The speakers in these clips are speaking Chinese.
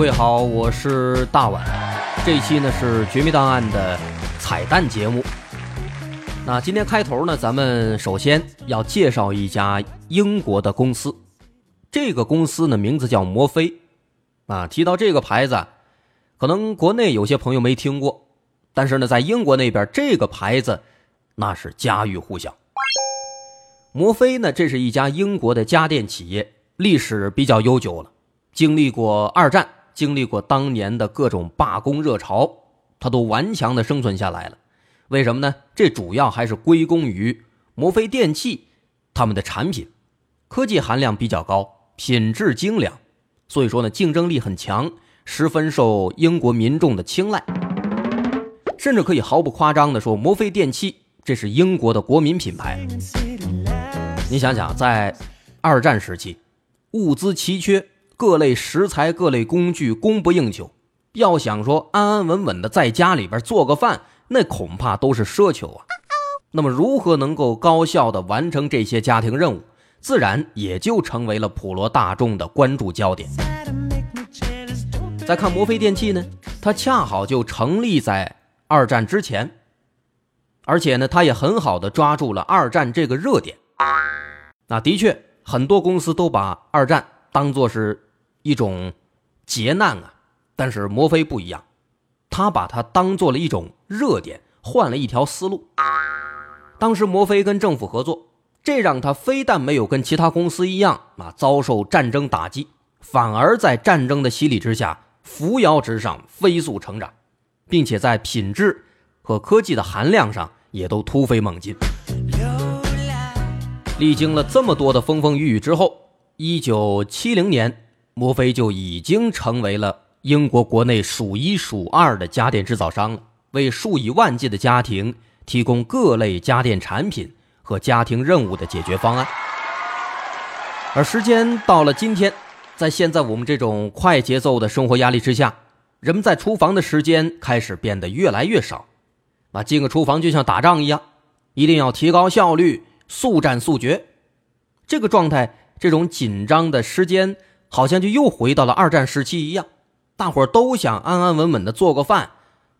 各位好，我是大碗。这一期呢是《绝密档案》的彩蛋节目。那今天开头呢，咱们首先要介绍一家英国的公司。这个公司呢名字叫摩飞。啊，提到这个牌子，可能国内有些朋友没听过，但是呢，在英国那边这个牌子那是家喻户晓。摩飞呢，这是一家英国的家电企业，历史比较悠久了，经历过二战，经历过当年的各种罢工热潮，它都顽强的生存下来了。为什么呢？这主要还是归功于摩飞电器，他们的产品科技含量比较高，品质精良，所以说呢，竞争力很强，十分受英国民众的青睐。甚至可以毫不夸张的说，摩飞电器这是英国的国民品牌。你想想，在二战时期，物资奇缺，各类食材、各类工具供不应求，要想说安安稳稳的在家里边做个饭，那恐怕都是奢求啊。那么，如何能够高效的完成这些家庭任务，自然也就成为了普罗大众的关注焦点。再看摩飞电器呢，它恰好就成立在二战之前，而且呢，它也很好的抓住了二战这个热点。那的确，很多公司都把二战当作是一种劫难啊，但是摩飞不一样，他把它当做了一种热点，换了一条思路。当时摩飞跟政府合作，这让他非但没有跟其他公司一样啊遭受战争打击，反而在战争的洗礼之下扶摇直上，飞速成长，并且在品质和科技的含量上也都突飞猛进。历经了这么多的风风雨雨之后，一九七零年，摩飞就已经成为了英国国内数一数二的家电制造商了，为数以万计的家庭提供各类家电产品和家庭任务的解决方案。而时间到了今天，在现在我们这种快节奏的生活压力之下，人们在厨房的时间开始变得越来越少，啊，进个厨房就像打仗一样，一定要提高效率。速战速决，这个状态，这种紧张的时间，好像就又回到了二战时期一样。大伙儿都想安安稳稳的做个饭，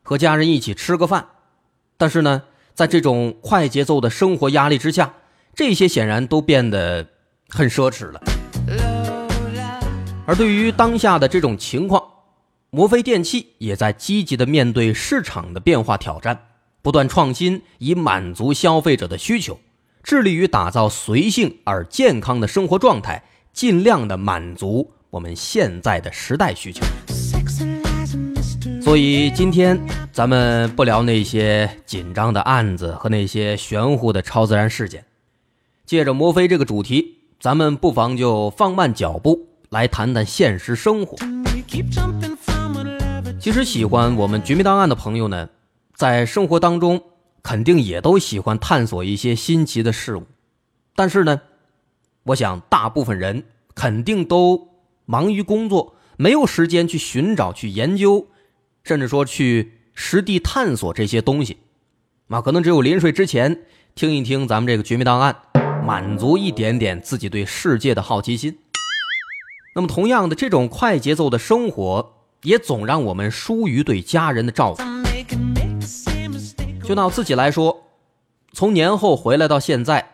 和家人一起吃个饭。但是呢，在这种快节奏的生活压力之下，这些显然都变得很奢侈了。而对于当下的这种情况，摩飞电器也在积极的面对市场的变化挑战，不断创新，以满足消费者的需求。致力于打造随性而健康的生活状态，尽量的满足我们现在的时代需求。所以今天咱们不聊那些紧张的案子和那些玄乎的超自然事件，借着摩飞这个主题，咱们不妨就放慢脚步来谈谈现实生活。其实喜欢我们绝密档案的朋友呢，在生活当中。肯定也都喜欢探索一些新奇的事物，但是呢，我想大部分人肯定都忙于工作，没有时间去寻找、去研究，甚至说去实地探索这些东西。啊，可能只有临睡之前听一听咱们这个绝密档案，满足一点点自己对世界的好奇心。那么，同样的，这种快节奏的生活也总让我们疏于对家人的照顾。就拿我自己来说，从年后回来到现在，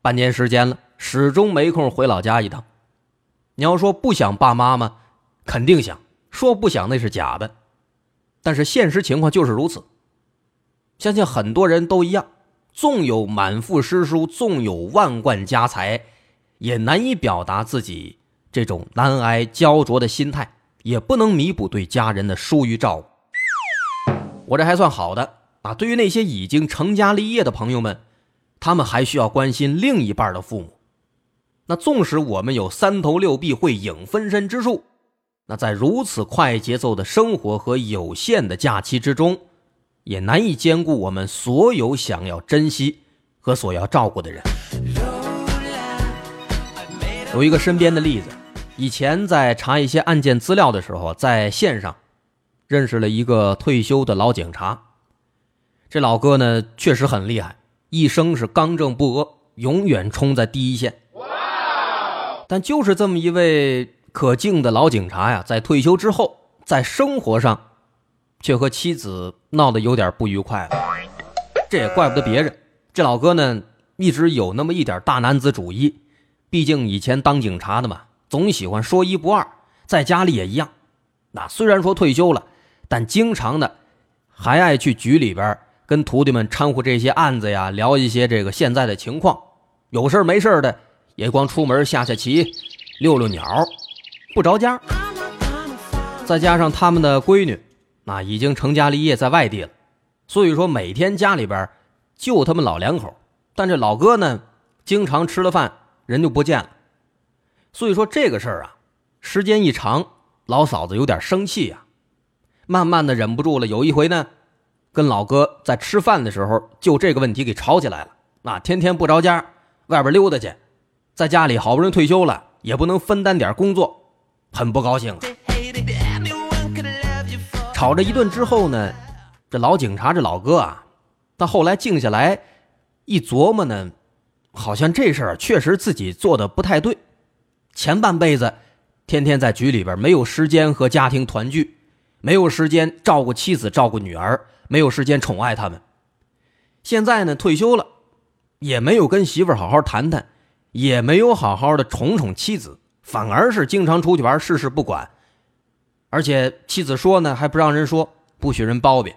半年时间了，始终没空回老家一趟。你要说不想爸妈吗？肯定想，说不想那是假的。但是现实情况就是如此。相信很多人都一样，纵有满腹诗书，纵有万贯家财，也难以表达自己这种难挨焦灼的心态，也不能弥补对家人的疏于照顾。我这还算好的。啊，对于那些已经成家立业的朋友们，他们还需要关心另一半的父母。那纵使我们有三头六臂会影分身之术，那在如此快节奏的生活和有限的假期之中，也难以兼顾我们所有想要珍惜和所要照顾的人。有一个身边的例子，以前在查一些案件资料的时候，在线上认识了一个退休的老警察。这老哥呢，确实很厉害，一生是刚正不阿，永远冲在第一线。但就是这么一位可敬的老警察呀，在退休之后，在生活上却和妻子闹得有点不愉快了。这也怪不得别人，这老哥呢一直有那么一点大男子主义，毕竟以前当警察的嘛，总喜欢说一不二，在家里也一样。那虽然说退休了，但经常的还爱去局里边跟徒弟们掺和这些案子呀，聊一些这个现在的情况。有事没事的也光出门下下棋，遛遛鸟，不着家。再加上他们的闺女，那已经成家立业在外地了，所以说每天家里边就他们老两口。但这老哥呢，经常吃了饭人就不见了，所以说这个事儿啊，时间一长。老嫂子有点生气呀，慢慢的忍不住了。有一回呢，跟老哥在吃饭的时候，就这个问题给吵起来了。啊，天天不着家，外边溜达去，在家里好不容易退休了，也不能分担点工作，很不高兴。吵着一顿之后呢，这老警察这老哥啊，到后来静下来一琢磨呢，好像这事儿确实自己做的不太对，前半辈子。天天在局里边，没有时间和家庭团聚，没有时间照顾妻子、照顾女儿，没有时间宠爱他们。现在呢，退休了，也没有跟媳妇好好谈谈，也没有好好的宠宠妻子，反而是经常出去玩，事事不管。而且妻子说呢，还不让人说，不许人包庇，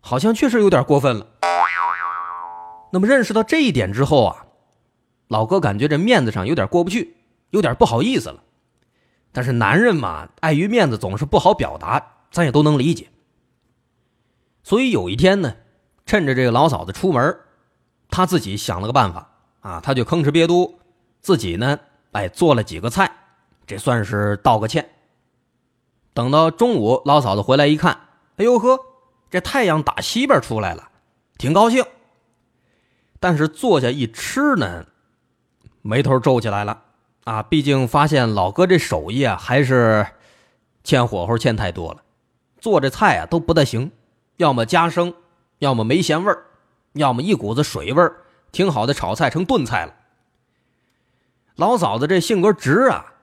好像确实有点过分了。那么认识到这一点之后啊，老哥感觉这面子上有点过不去，有点不好意思了。但是男人嘛，碍于面子总是不好表达，咱也都能理解。所以有一天呢，趁着这个老嫂子出门，他自己想了个办法啊，他就吭哧瘪肚，自己呢，哎，做了几个菜，这算是道个歉。等到中午，老嫂子回来一看，哎呦呵，这太阳打西边出来了，挺高兴。但是坐下一吃呢，眉头皱起来了。啊，毕竟发现老哥这手艺啊，还是欠火候欠太多了，做这菜啊都不大行，要么加生，要么没咸味儿，要么一股子水味儿。挺好的炒菜成炖菜了。老嫂子这性格直啊，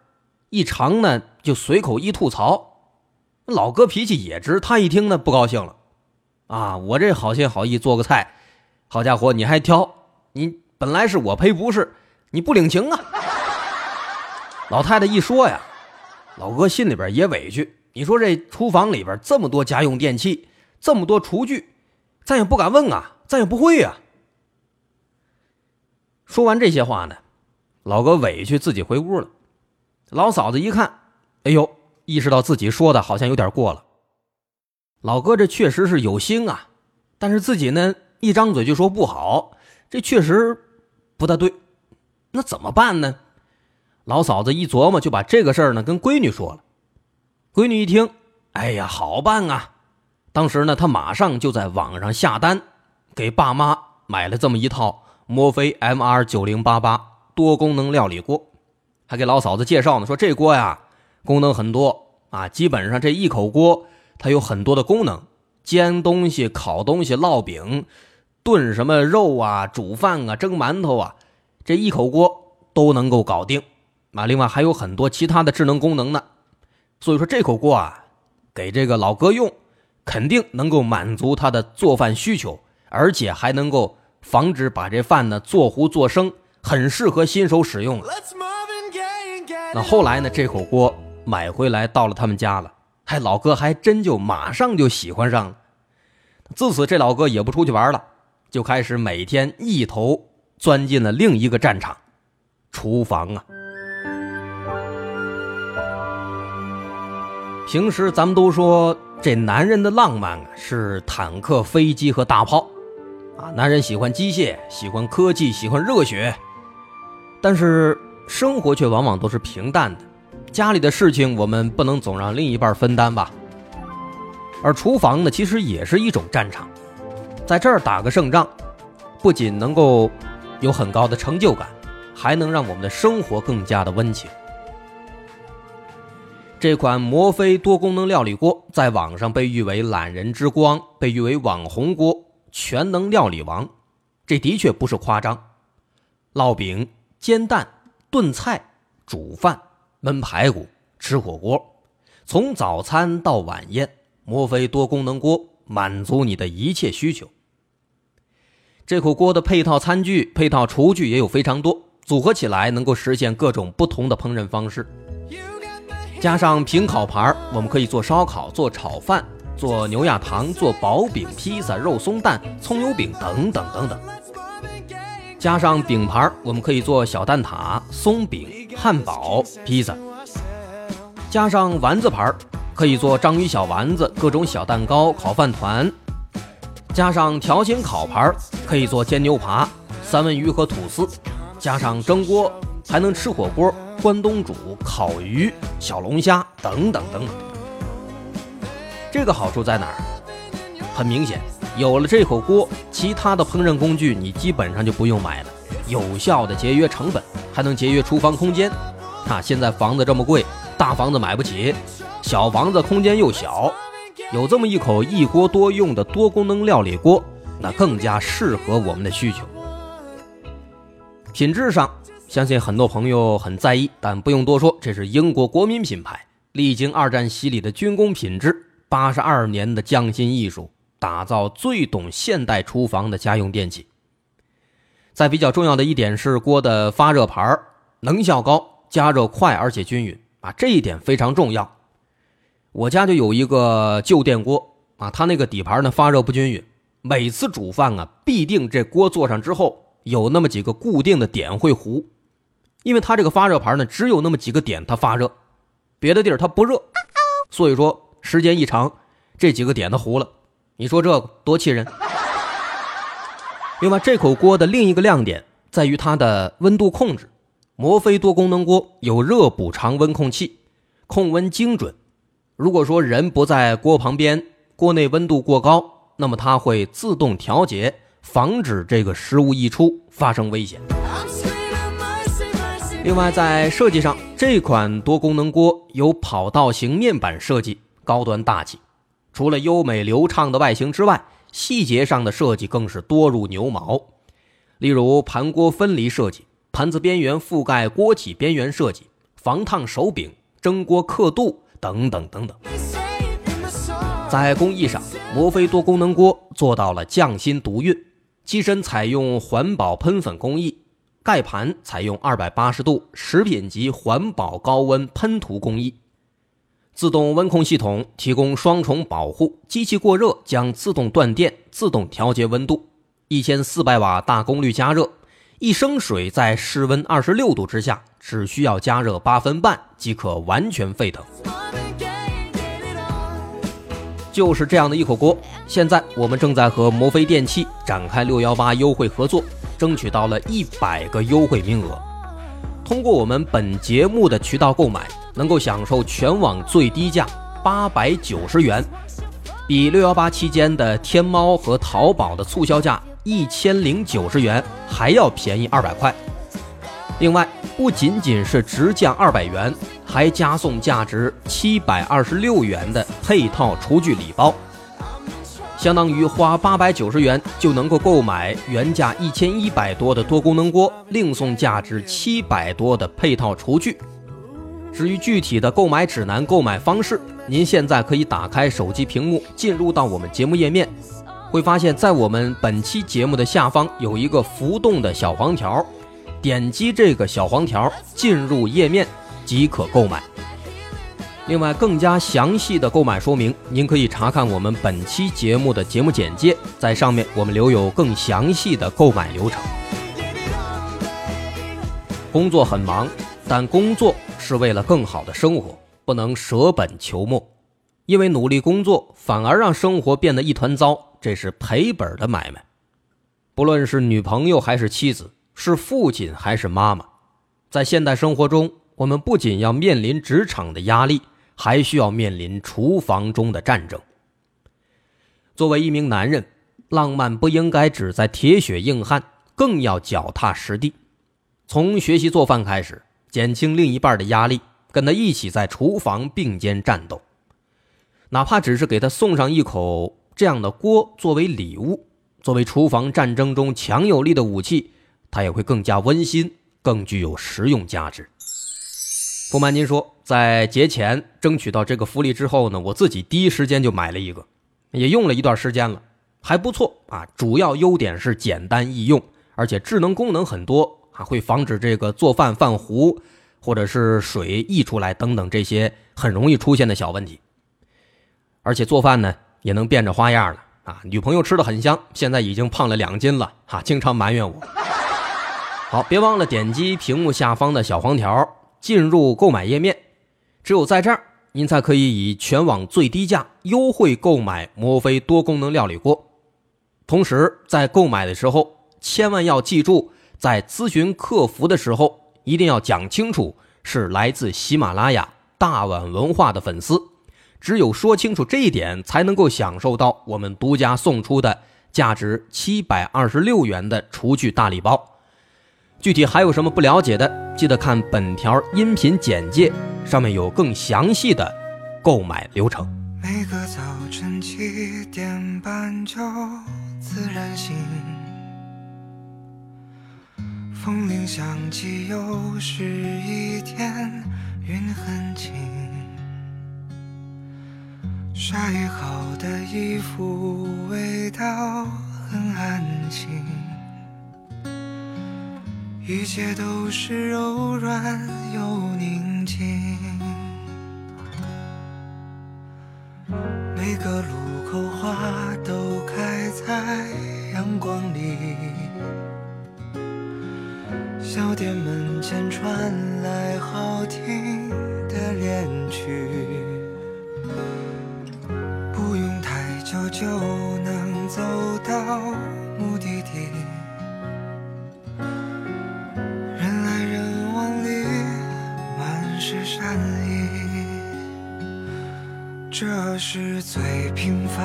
一尝呢就随口一吐槽。老哥脾气也直，他一听呢不高兴了。啊，我这好心好意做个菜，好家伙你还挑，你本来是我赔不是，你不领情啊。老太太一说呀，老哥心里边也委屈。你说这厨房里边这么多家用电器，这么多厨具，咱也不敢问啊，咱也不会呀。说完这些话呢，老哥委屈自己回屋了。老嫂子一看，哎呦，意识到自己说的好像有点过了。老哥这确实是有心啊，但是自己呢一张嘴就说不好，这确实不大对。那怎么办呢？老嫂子一琢磨，就把这个事儿呢跟闺女说了。闺女一听，哎呀，好办啊！当时呢，她马上就在网上下单，给爸妈买了这么一套摩飞 MR 九零八八多功能料理锅，还给老嫂子介绍呢，说这锅呀功能很多啊，基本上这一口锅它有很多的功能，煎东西、烤东西、烙饼、炖什么肉啊、煮饭啊、蒸馒头啊，这一口锅都能够搞定。啊，另外还有很多其他的智能功能呢，所以说这口锅啊，给这个老哥用，肯定能够满足他的做饭需求，而且还能够防止把这饭呢做糊做生，很适合新手使用。那后来呢，这口锅买回来到了他们家了，还老哥还真就马上就喜欢上了。自此，这老哥也不出去玩了，就开始每天一头钻进了另一个战场——厨房啊。平时咱们都说这男人的浪漫啊是坦克、飞机和大炮，啊，男人喜欢机械，喜欢科技，喜欢热血。但是生活却往往都是平淡的，家里的事情我们不能总让另一半分担吧。而厨房呢，其实也是一种战场，在这儿打个胜仗，不仅能够有很高的成就感，还能让我们的生活更加的温情。这款摩飞多功能料理锅在网上被誉为“懒人之光”，被誉为网红锅、全能料理王。这的确不是夸张。烙饼、煎蛋、炖菜、煮饭、焖排骨、吃火锅，从早餐到晚宴，摩飞多功能锅满足你的一切需求。这口锅的配套餐具、配套厨具也有非常多，组合起来能够实现各种不同的烹饪方式。加上平烤盘，我们可以做烧烤、做炒饭、做牛轧糖、做薄饼、披萨、肉松蛋、葱油饼等等等等。加上饼盘，我们可以做小蛋挞、松饼、汉堡、披萨。加上丸子盘，可以做章鱼小丸子、各种小蛋糕、烤饭团。加上条形烤盘，可以做煎牛扒、三文鱼和吐司。加上蒸锅，还能吃火锅、关东煮、烤鱼、小龙虾等等等等。这个好处在哪儿？很明显。有了这口锅，其他的烹饪工具你基本上就不用买了，有效的节约成本，还能节约厨房空间。啊，现在房子这么贵，大房子买不起，小房子空间又小，有这么一口一锅多用的多功能料理锅，那更加适合我们的需求。品质上，相信很多朋友很在意，但不用多说，这是英国国民品牌，历经二战洗礼的军工品质，八十二年的匠心艺术。打造最懂现代厨房的家用电器。再比较重要的一点是锅的发热盘能效高，加热快而且均匀啊，这一点非常重要。我家就有一个旧电锅啊，它那个底盘呢发热不均匀，每次煮饭啊必定这锅做上之后有那么几个固定的点会糊，因为它这个发热盘呢只有那么几个点它发热，别的地儿它不热，所以说时间一长这几个点都糊了。你说这个多气人！另外，这口锅的另一个亮点在于它的温度控制。摩飞多功能锅有热补偿温控器，控温精准。如果说人不在锅旁边，锅内温度过高，那么它会自动调节，防止这个食物溢出发生危险。另外，在设计上，这款多功能锅有跑道型面板设计，高端大气。除了优美流畅的外形之外，细节上的设计更是多如牛毛。例如盘锅分离设计、盘子边缘覆盖锅体边缘设计、防烫手柄、蒸锅刻度等等等等。在工艺上，摩飞多功能锅做到了匠心独运。机身采用环保喷粉工艺，盖盘采用二百八十度食品级环保高温喷涂工艺。自动温控系统提供双重保护，机器过热将自动断电、自动调节温度。一千四百瓦大功率加热，一升水在室温二十六度之下，只需要加热八分半即可完全沸腾。就是这样的一口锅，现在我们正在和摩飞电器展开六幺八优惠合作，争取到了一百个优惠名额。通过我们本节目的渠道购买。能够享受全网最低价八百九十元，比六幺八期间的天猫和淘宝的促销价一千零九十元还要便宜二百块。另外，不仅仅是直降二百元，还加送价值七百二十六元的配套厨具礼包，相当于花八百九十元就能够购买原价一千一百多的多功能锅，另送价值七百多的配套厨具。至于具体的购买指南、购买方式，您现在可以打开手机屏幕，进入到我们节目页面，会发现在我们本期节目的下方有一个浮动的小黄条，点击这个小黄条进入页面即可购买。另外，更加详细的购买说明，您可以查看我们本期节目的节目简介，在上面我们留有更详细的购买流程。工作很忙，但工作。是为了更好的生活，不能舍本求末，因为努力工作反而让生活变得一团糟，这是赔本的买卖。不论是女朋友还是妻子，是父亲还是妈妈，在现代生活中，我们不仅要面临职场的压力，还需要面临厨房中的战争。作为一名男人，浪漫不应该只在铁血硬汉，更要脚踏实地，从学习做饭开始。减轻另一半的压力，跟他一起在厨房并肩战斗，哪怕只是给他送上一口这样的锅作为礼物，作为厨房战争中强有力的武器，他也会更加温馨，更具有实用价值。不瞒您说，在节前争取到这个福利之后呢，我自己第一时间就买了一个，也用了一段时间了，还不错啊。主要优点是简单易用，而且智能功能很多，还会防止这个做饭饭糊或者是水溢出来等等这些很容易出现的小问题。而且做饭呢也能变着花样了啊！女朋友吃的很香，现在已经胖了两斤了哈，经常埋怨我。好，别忘了点击屏幕下方的小黄条，进入购买页面。只有在这儿，您才可以以全网最低价优惠购买摩飞多功能料理锅。同时，在购买的时候，千万要记住，在咨询客服的时候，一定要讲清楚是来自喜马拉雅大碗文化的粉丝。只有说清楚这一点，才能够享受到我们独家送出的价值七百二十六元的厨具大礼包。具体还有什么不了解的，记得看本条音频简介，上面有更详细的购买流程。每个早晨七点半就自然醒，风铃响起，又是一天，云很轻，晒好的衣服味道很安静。一切都是柔软又宁静，个路口花都开在阳光里，小店门前传来好听的恋曲，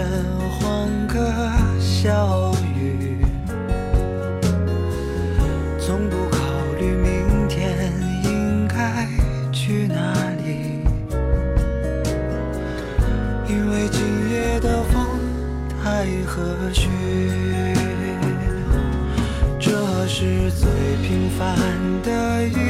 阵阵欢歌笑语，从不考虑明天应该去哪里，因为今夜的风太和煦。这是最平凡的一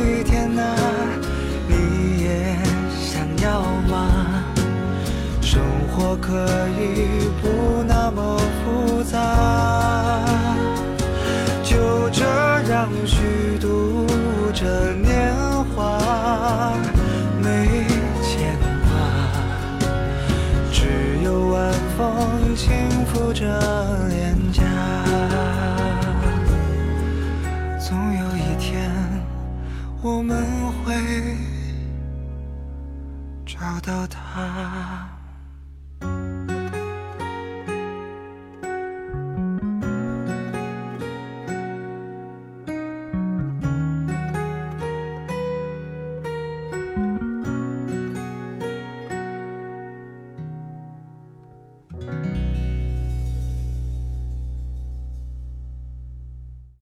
可以不那么复杂，就这样虚度着